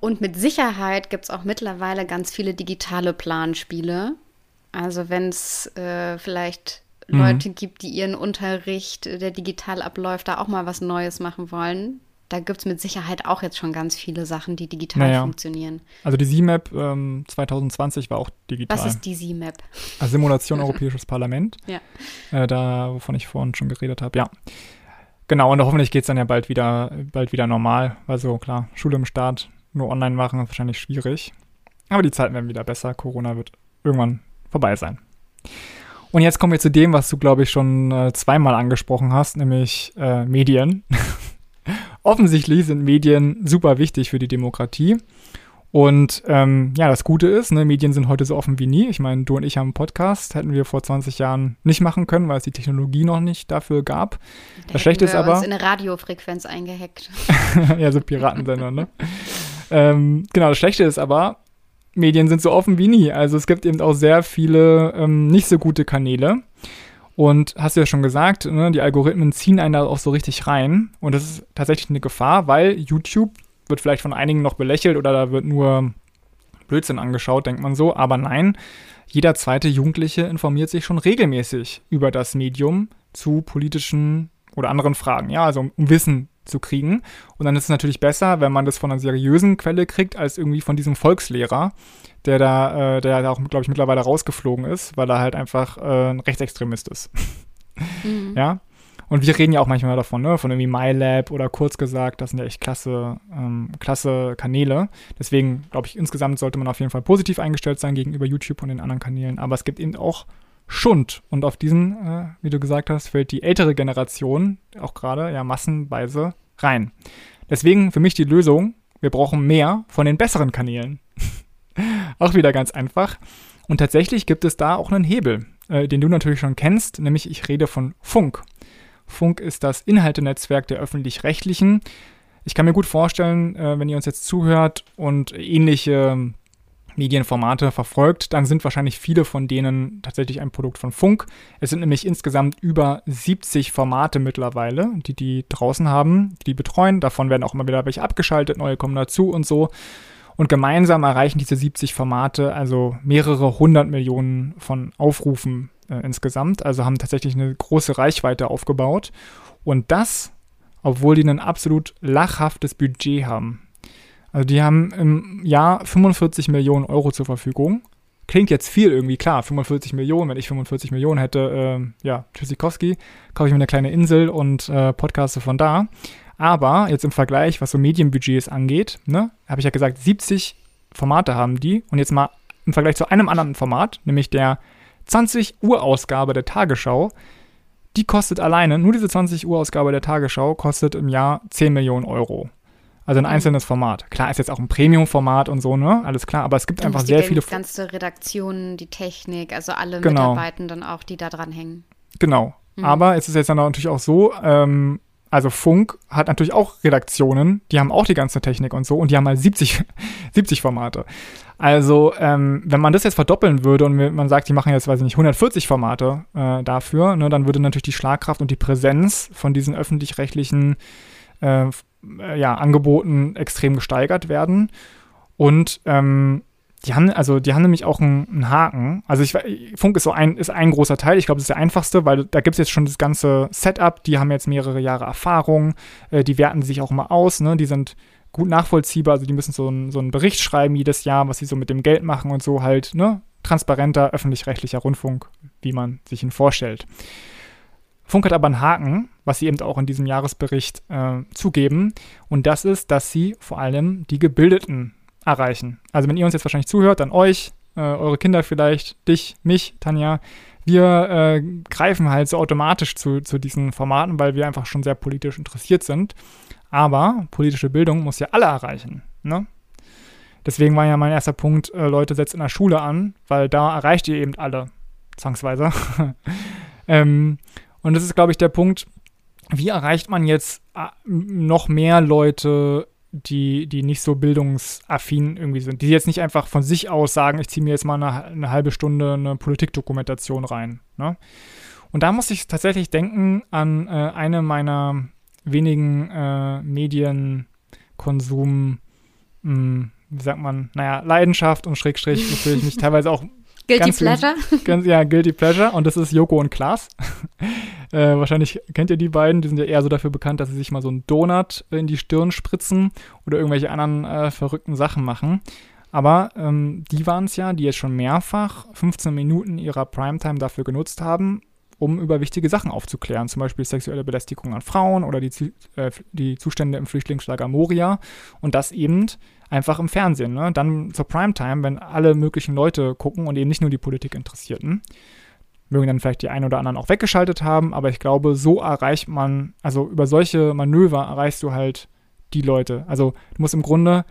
Und mit Sicherheit gibt es auch mittlerweile ganz viele digitale Planspiele. Also wenn es äh, vielleicht Mhm. Leute gibt, die ihren Unterricht, der digital abläuft, da auch mal was Neues machen wollen. Da gibt es mit Sicherheit auch jetzt schon ganz viele Sachen, die digital Naja. funktionieren. Also die CMAP ähm, 2020 war auch digital. Was ist die CMAP? also Simulation Europäisches Parlament. Ja. Äh, da, wovon ich vorhin schon geredet habe, ja. Genau, und hoffentlich geht es dann ja bald wieder, bald wieder normal. Also klar, Schule im Start nur online machen ist wahrscheinlich schwierig. Aber die Zeiten werden wieder besser. Corona wird irgendwann vorbei sein. Und jetzt kommen wir zu dem, was du, glaube ich, schon äh, zweimal angesprochen hast, nämlich äh, Medien. Offensichtlich sind Medien super wichtig für die Demokratie. Und ähm, ja, das Gute ist, ne, Medien sind heute so offen wie nie. Ich meine, du und ich haben einen Podcast, hätten wir vor 20 Jahren nicht machen können, weil es die Technologie noch nicht dafür gab. Da Das Schlechte ist aber- uns in eine Radiofrequenz eingehackt. ja, so Piratensender, ne? ähm, genau, das Schlechte ist aber, Medien sind so offen wie nie. Also es gibt eben auch sehr viele ähm, nicht so gute Kanäle. Und hast du ja schon gesagt, ne, die Algorithmen ziehen einen da auch so richtig rein. Und das ist tatsächlich eine Gefahr, weil YouTube wird vielleicht von einigen noch belächelt oder da wird nur Blödsinn angeschaut, denkt man so. Aber nein, jeder zweite Jugendliche informiert sich schon regelmäßig über das Medium zu politischen oder anderen Fragen. Ja, also um, um Wissen zu kriegen. Und dann ist es natürlich besser, wenn man das von einer seriösen Quelle kriegt, als irgendwie von diesem Volkslehrer, der da, äh, der da auch, glaube ich, mittlerweile rausgeflogen ist, weil er halt einfach äh, ein Rechtsextremist ist. Mhm. Ja. Und wir reden ja auch manchmal davon, ne, von irgendwie MyLab oder kurz gesagt, das sind ja echt klasse, ähm, klasse Kanäle. Deswegen glaube ich, insgesamt sollte man auf jeden Fall positiv eingestellt sein gegenüber YouTube und den anderen Kanälen. Aber es gibt eben auch Schund. Und auf diesen, äh, wie du gesagt hast, fällt die ältere Generation auch gerade ja massenweise rein. Deswegen für mich die Lösung, wir brauchen mehr von den besseren Kanälen. auch wieder ganz einfach. Und tatsächlich gibt es da auch einen Hebel, äh, den du natürlich schon kennst, nämlich ich rede von Funk. Funk ist das Inhaltenetzwerk der öffentlich-rechtlichen. Ich kann mir gut vorstellen, äh, wenn ihr uns jetzt zuhört und ähnliche Medienformate verfolgt, dann sind wahrscheinlich viele von denen tatsächlich ein Produkt von Funk. Es sind nämlich insgesamt über 70 Formate mittlerweile, die die draußen haben, die die betreuen. Davon werden auch immer wieder welche abgeschaltet, neue kommen dazu und so. Und gemeinsam erreichen diese 70 Formate also mehrere hundert Millionen von Aufrufen äh, insgesamt. Also haben tatsächlich eine große Reichweite aufgebaut. Und das, obwohl die ein absolut lachhaftes Budget haben. Also die haben im Jahr 45 Millionen Euro zur Verfügung. Klingt jetzt viel irgendwie, klar, 45 Millionen. Wenn ich 45 Millionen hätte, ähm, ja, Tschüssikowski, kaufe ich mir eine kleine Insel und äh, podcaste von da. Aber jetzt im Vergleich, was so Medienbudgets angeht, ne, habe ich ja gesagt, 70 Formate haben die. Und jetzt mal im Vergleich zu einem anderen Format, nämlich der 20 Uhr Ausgabe der Tagesschau, die kostet alleine, nur diese 20 Uhr Ausgabe der Tagesschau kostet im Jahr 10 Millionen Euro. Also ein einzelnes Format. Klar ist jetzt auch ein Premium-Format und so, ne? Alles klar, aber es gibt einfach die sehr viele. ganze Redaktion, die Technik, also alle Genau. Mitarbeitenden auch, die da dran hängen. Genau. Mhm. Aber es ist jetzt dann natürlich auch so, ähm, also Funk hat natürlich auch Redaktionen, die haben auch die ganze Technik und so und die haben halt 70, 70 Formate. Also, ähm, wenn man das jetzt verdoppeln würde und man sagt, die machen jetzt, weiß ich nicht, 140 Formate äh, dafür, ne, dann würde natürlich die Schlagkraft und die Präsenz von diesen öffentlich-rechtlichen äh, äh, ja, Angeboten extrem gesteigert werden. Und ähm, die haben, also die haben nämlich auch einen, einen Haken. Also ich, Funk ist so ein, ist ein großer Teil. Ich glaube, das ist der einfachste, weil da gibt es jetzt schon das ganze Setup. Die haben jetzt mehrere Jahre Erfahrung. Äh, die werten sich auch immer aus. Ne? Die sind gut nachvollziehbar. Also die müssen so, ein, so einen Bericht schreiben jedes Jahr, was sie so mit dem Geld machen und so halt. Ne? Transparenter, öffentlich-rechtlicher Rundfunk, wie man sich ihn vorstellt. Funk hat aber einen Haken, was sie eben auch in diesem Jahresbericht äh, zugeben. Und das ist, dass sie vor allem die Gebildeten erreichen. Also wenn ihr uns jetzt wahrscheinlich zuhört, dann euch, äh, eure Kinder vielleicht, dich, mich, Tanja, wir äh, greifen halt so automatisch zu, zu diesen Formaten, weil wir einfach schon sehr politisch interessiert sind. Aber politische Bildung muss ja alle erreichen. Ne? Deswegen war ja mein erster Punkt, äh, Leute, setzt in der Schule an, weil da erreicht ihr eben alle, zwangsweise. ähm, und das ist, glaube ich, der Punkt, wie erreicht man jetzt äh, noch mehr Leute, die, die nicht so bildungsaffin irgendwie sind, die jetzt nicht einfach von sich aus sagen, ich ziehe mir jetzt mal eine, eine halbe Stunde eine Politikdokumentation rein. Ne? Und da muss ich tatsächlich denken an äh, eine meiner wenigen äh, Medienkonsum, mh, wie sagt man, naja, Leidenschaft und Schrägstrich, wofür ich mich teilweise auch Guilty Ganz Pleasure? ganz, ja, Guilty Pleasure und das ist Joko und Klaas. Äh, wahrscheinlich kennt ihr die beiden, die sind ja eher so dafür bekannt, dass sie sich mal so einen Donut in die Stirn spritzen oder irgendwelche anderen äh, verrückten Sachen machen. Aber ähm, die waren es ja, die jetzt schon mehrfach 15 Minuten ihrer Primetime dafür genutzt haben, um über wichtige Sachen aufzuklären, zum Beispiel sexuelle Belästigung an Frauen oder die, äh, die Zustände im Flüchtlingslager Moria und das eben einfach im Fernsehen. Ne? Dann zur Primetime, wenn alle möglichen Leute gucken und eben nicht nur die Politik-Interessierten. Mögen dann vielleicht die einen oder anderen auch weggeschaltet haben, aber ich glaube, so erreicht man, also über solche Manöver erreichst du halt die Leute. Also du musst im Grunde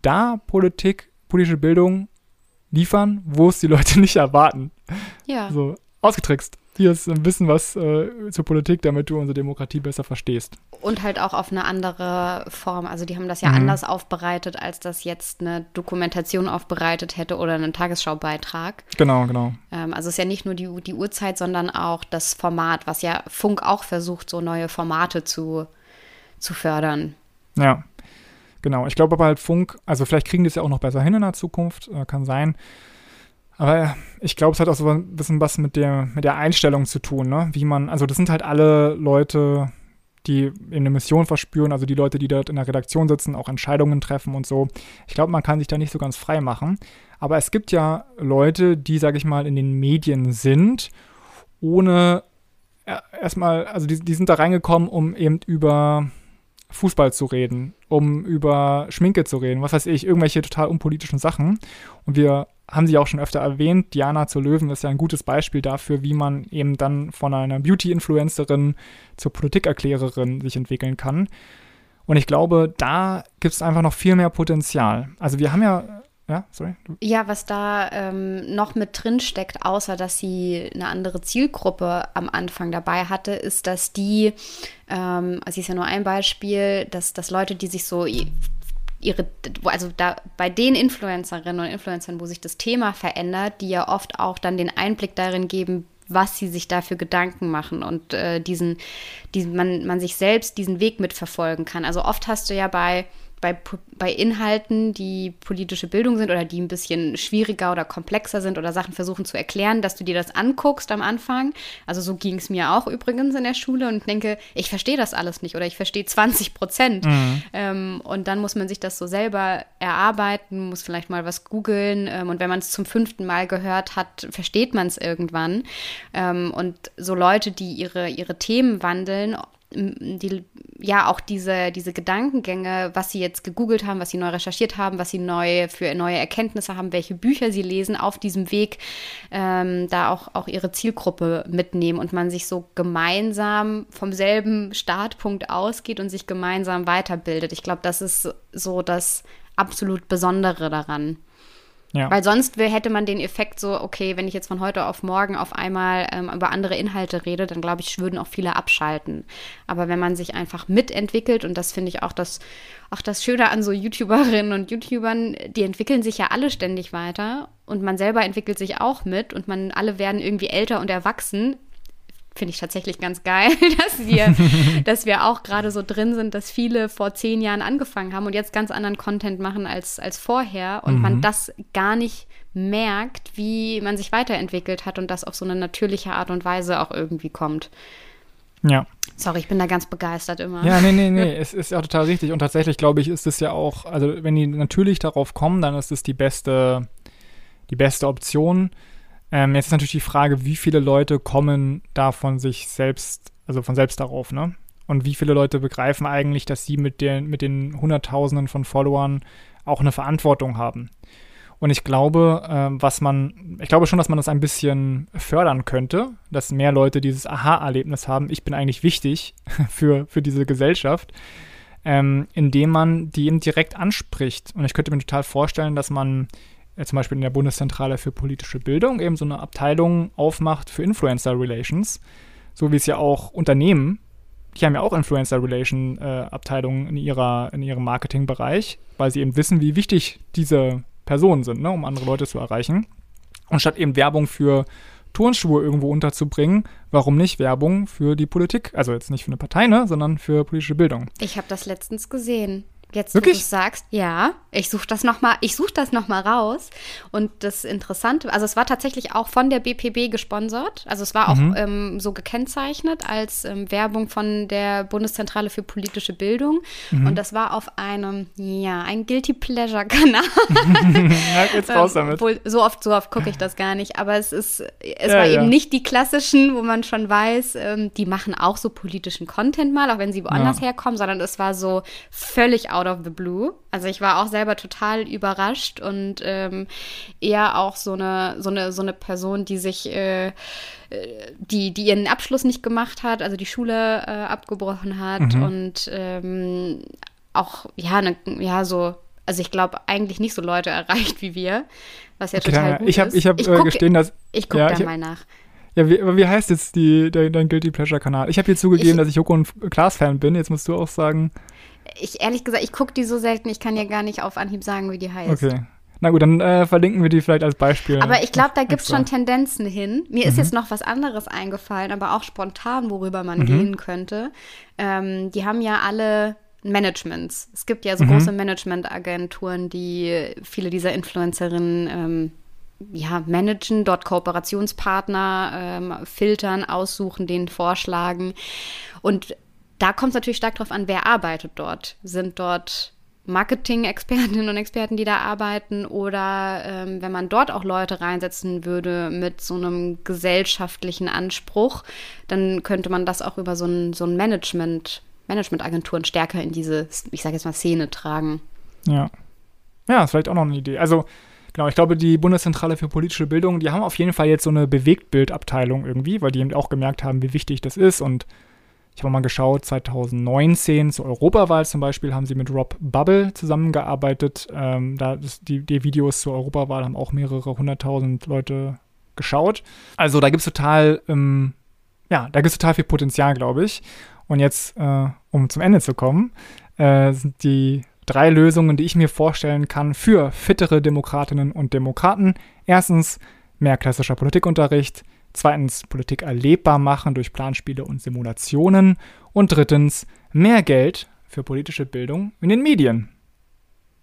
da Politik, politische Bildung liefern, wo es die Leute nicht erwarten. Ja. So, ausgetrickst hier ist ein bisschen was äh, zur Politik, damit du unsere Demokratie besser verstehst. Und halt auch auf eine andere Form. Also die haben das ja mhm. anders aufbereitet, als das jetzt eine Dokumentation aufbereitet hätte oder einen Tagesschaubeitrag. Genau, genau. Ähm, also es ist ja nicht nur die, die Uhrzeit, sondern auch das Format, was ja Funk auch versucht, so neue Formate zu, zu fördern. Ja, genau. Ich glaube aber halt Funk, also vielleicht kriegen die es ja auch noch besser hin in der Zukunft, äh, kann sein. Aber ich glaube, es hat auch so ein bisschen was mit der, mit der Einstellung zu tun, ne? Wie man, also das sind halt alle Leute, die eine Mission verspüren, also die Leute, die dort in der Redaktion sitzen, auch Entscheidungen treffen und so. Ich glaube, man kann sich da nicht so ganz frei machen. Aber es gibt ja Leute, die, sage ich mal, in den Medien sind, ohne erstmal, also die, die sind da reingekommen, um eben über Fußball zu reden, um über Schminke zu reden, was weiß ich, irgendwelche total unpolitischen Sachen. Und wir haben sie auch schon öfter erwähnt. Diana zur Löwen ist ja ein gutes Beispiel dafür, wie man eben dann von einer Beauty-Influencerin zur Politikerklärerin sich entwickeln kann. Und ich glaube, da gibt es einfach noch viel mehr Potenzial. Also wir haben ja, ja, sorry. Ja, was da ähm, noch mit drin steckt, außer dass sie eine andere Zielgruppe am Anfang dabei hatte, ist, dass die, ähm, also ist ja nur ein Beispiel, dass, dass Leute, die sich so ihre, also da bei den Influencerinnen und Influencern, wo sich das Thema verändert, die ja oft auch dann den Einblick darin geben, was sie sich da für Gedanken machen und äh, diesen, diesen man, man sich selbst diesen Weg mitverfolgen kann. Also oft hast du ja bei bei, bei Inhalten, die politische Bildung sind oder die ein bisschen schwieriger oder komplexer sind oder Sachen versuchen zu erklären, dass du dir das anguckst am Anfang. Also so ging es mir auch übrigens in der Schule und denke, ich verstehe das alles nicht oder ich verstehe 20 Prozent. Mhm. Ähm, und dann muss man sich das so selber erarbeiten, muss vielleicht mal was googeln ähm, und wenn man es zum fünften Mal gehört hat, versteht man es irgendwann. Ähm, und so Leute, die ihre, ihre Themen wandeln, die, ja auch diese, diese Gedankengänge, was sie jetzt gegoogelt haben, was sie neu recherchiert haben, was sie neu für neue Erkenntnisse haben, welche Bücher sie lesen, auf diesem Weg ähm, da auch, auch ihre Zielgruppe mitnehmen und man sich so gemeinsam vom selben Startpunkt ausgeht und sich gemeinsam weiterbildet. Ich glaube, das ist so das absolut Besondere daran. Ja. Weil sonst hätte man den Effekt so, okay, wenn ich jetzt von heute auf morgen auf einmal ähm, über andere Inhalte rede, dann glaube ich, würden auch viele abschalten. Aber wenn man sich einfach mitentwickelt, und das finde ich auch das, auch das Schöne an so YouTuberinnen und YouTubern, die entwickeln sich ja alle ständig weiter und man selber entwickelt sich auch mit und man alle werden irgendwie älter und erwachsen finde ich tatsächlich ganz geil, dass wir, dass wir auch gerade so drin sind, dass viele vor zehn Jahren angefangen haben und jetzt ganz anderen Content machen als, als vorher und mhm. man das gar nicht merkt, wie man sich weiterentwickelt hat und das auf so eine natürliche Art und Weise auch irgendwie kommt. Ja. Sorry, ich bin da ganz begeistert immer. Ja, nee, nee, nee, es ist ja total richtig. Und tatsächlich, glaube ich, ist es ja auch, also wenn die natürlich darauf kommen, dann ist es die beste, die beste Option. Ähm, jetzt ist natürlich die Frage, wie viele Leute kommen da von sich selbst, also von selbst darauf, ne? Und wie viele Leute begreifen eigentlich, dass sie mit den, mit den Hunderttausenden von Followern auch eine Verantwortung haben. Und ich glaube, äh, was man, ich glaube schon, dass man das ein bisschen fördern könnte, dass mehr Leute dieses Aha-Erlebnis haben, ich bin eigentlich wichtig für, für diese Gesellschaft, ähm, indem man die eben direkt anspricht. Und ich könnte mir total vorstellen, dass man zum Beispiel in der Bundeszentrale für politische Bildung eben so eine Abteilung aufmacht für Influencer Relations, so wie es ja auch Unternehmen, die haben ja auch Influencer Relation äh, Abteilungen in ihrer in ihrem Marketingbereich, weil sie eben wissen, wie wichtig diese Personen sind, ne, um andere Leute zu erreichen. Und statt eben Werbung für Turnschuhe irgendwo unterzubringen, warum nicht Werbung für die Politik? Also jetzt nicht für eine Partei, ne, sondern für politische Bildung. Ich habe das letztens gesehen Jetzt, Wirklich? wo du sagst, ja, ich suche das nochmal, ich suche das noch mal raus. Und das Interessante, also es war tatsächlich auch von der BPB gesponsert. Also es war auch Mhm. ähm, so gekennzeichnet als ähm, Werbung von der Bundeszentrale für politische Bildung. Mhm. Und das war auf einem, ja, ein Guilty Pleasure Kanal. Ja, jetzt raus Ähm, damit. Obwohl, so oft, so oft gucke ich das gar nicht. Aber es ist, es Ja, war ja. eben nicht die klassischen, wo man schon weiß, ähm, die machen auch so politischen Content mal, auch wenn sie woanders herkommen, sondern es war so völlig out of the blue. Also ich war auch selber total überrascht und ähm, eher auch so eine, so eine, so eine Person, die sich äh, äh, die, die ihren Abschluss nicht gemacht hat, also die Schule äh, abgebrochen hat Mhm. und ähm, auch, ja, ne, ja, so, also ich glaube, eigentlich nicht so Leute erreicht wie wir, was ja Okay, total gut ich habe ist. ich hab, äh, guck- gestehen, dass. Ich gucke ja, da ich hab- mal nach. Ja, wie, aber wie heißt jetzt die, dein, dein Guilty Pleasure-Kanal? Ich habe hier zugegeben, Ich- dass ich Joko und Klaas-Fan bin. Jetzt musst du auch sagen. Ich, ehrlich gesagt, ich gucke die so selten, ich kann ja gar nicht auf Anhieb sagen, wie die heißt. Okay. Na gut, dann äh, verlinken wir die vielleicht als Beispiel. Aber ich glaube, da gibt es schon Tendenzen hin. Mir Mhm. ist jetzt noch was anderes eingefallen, aber auch spontan, worüber man Mhm. gehen könnte. Ähm, die haben ja alle Managements. Es gibt ja so Mhm. große Managementagenturen, die viele dieser Influencerinnen ähm, ja, managen, dort Kooperationspartner ähm, filtern, aussuchen, denen vorschlagen. Und da kommt es natürlich stark darauf an, wer arbeitet dort. Sind dort Marketing-Expertinnen und Experten, die da arbeiten, oder ähm, wenn man dort auch Leute reinsetzen würde mit so einem gesellschaftlichen Anspruch, dann könnte man das auch über so ein, so ein Management, Managementagenturen stärker in diese, ich sage jetzt mal, Szene tragen. Ja. Ja, ist vielleicht auch noch eine Idee. Also, genau, ich glaube, die Bundeszentrale für politische Bildung, die haben auf jeden Fall jetzt so eine Bewegtbildabteilung irgendwie, weil die eben auch gemerkt haben, wie wichtig das ist. Und ich habe mal geschaut, 2019 zur Europawahl zum Beispiel haben sie mit Rob Bubble zusammengearbeitet. Ähm, da die, die Videos zur Europawahl haben auch mehrere hunderttausend Leute geschaut. Also da gibt es total, ähm, ja, da gibt es total viel Potenzial, glaube ich. Und jetzt, äh, um zum Ende zu kommen, äh, sind die drei Lösungen, die ich mir vorstellen kann für fittere Demokratinnen und Demokraten. Erstens mehr klassischer Politikunterricht. Zweitens Politik erlebbar machen durch Planspiele und Simulationen. Und drittens mehr Geld für politische Bildung in den Medien.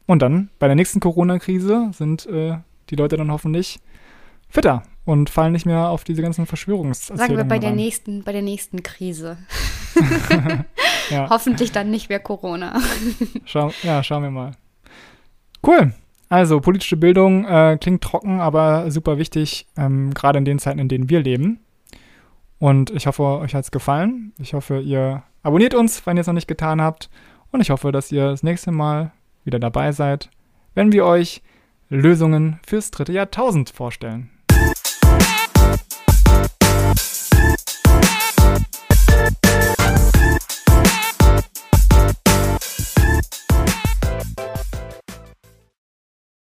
Und dann bei der nächsten Corona-Krise sind äh, die Leute dann hoffentlich fitter und fallen nicht mehr auf diese ganzen Verschwörungserzählungen Sagen wir bei der rein. nächsten, bei der nächsten Krise. Ja. Hoffentlich dann nicht mehr Corona. Schau, ja, schauen wir mal. Cool. Also, politische Bildung äh, klingt trocken, aber super wichtig, ähm, gerade in den Zeiten, in denen wir leben. Und ich hoffe, euch hat es gefallen. Ich hoffe, ihr abonniert uns, wenn ihr es noch nicht getan habt. Und ich hoffe, dass ihr das nächste Mal wieder dabei seid, wenn wir euch Lösungen fürs dritte Jahrtausend vorstellen. Thank you.